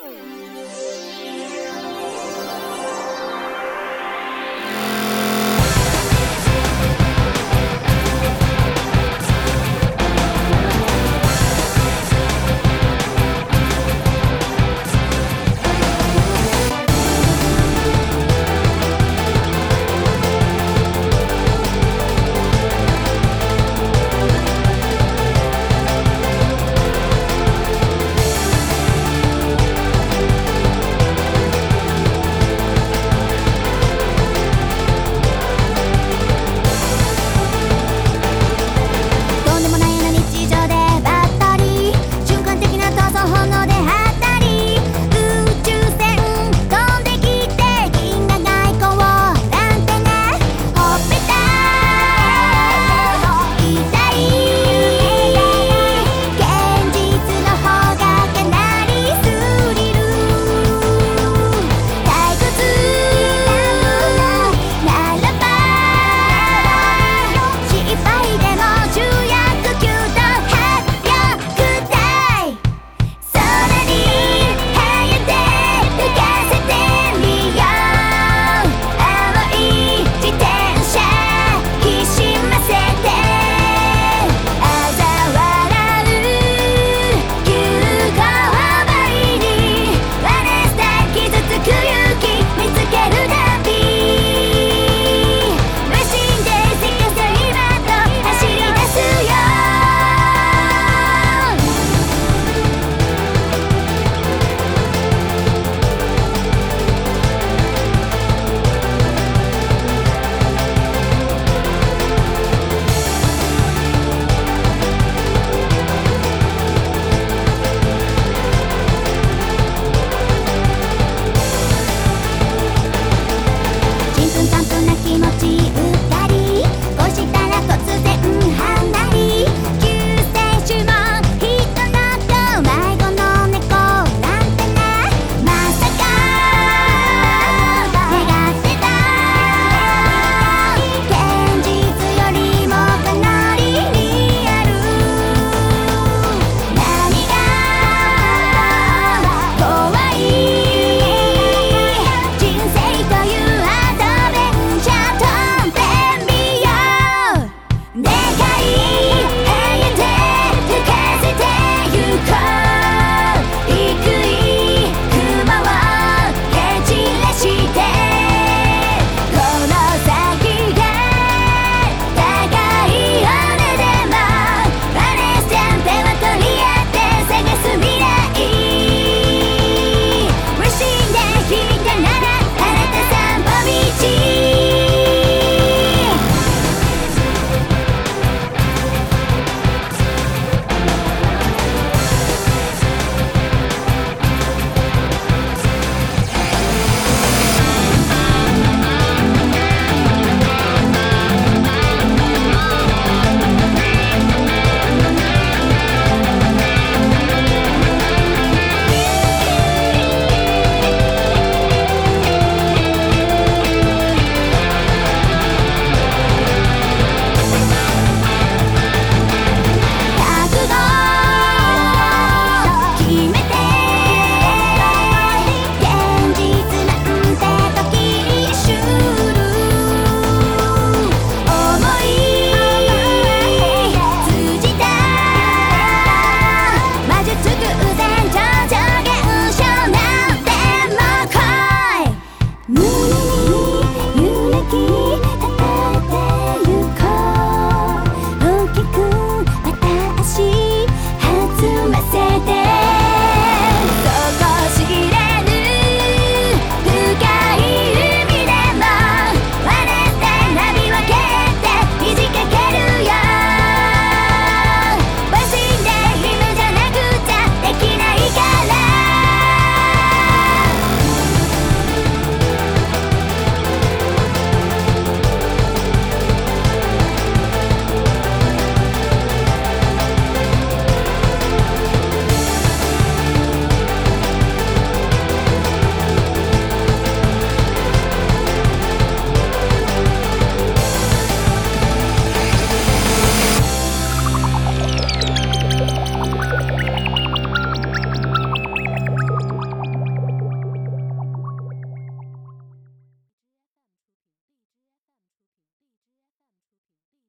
Bye.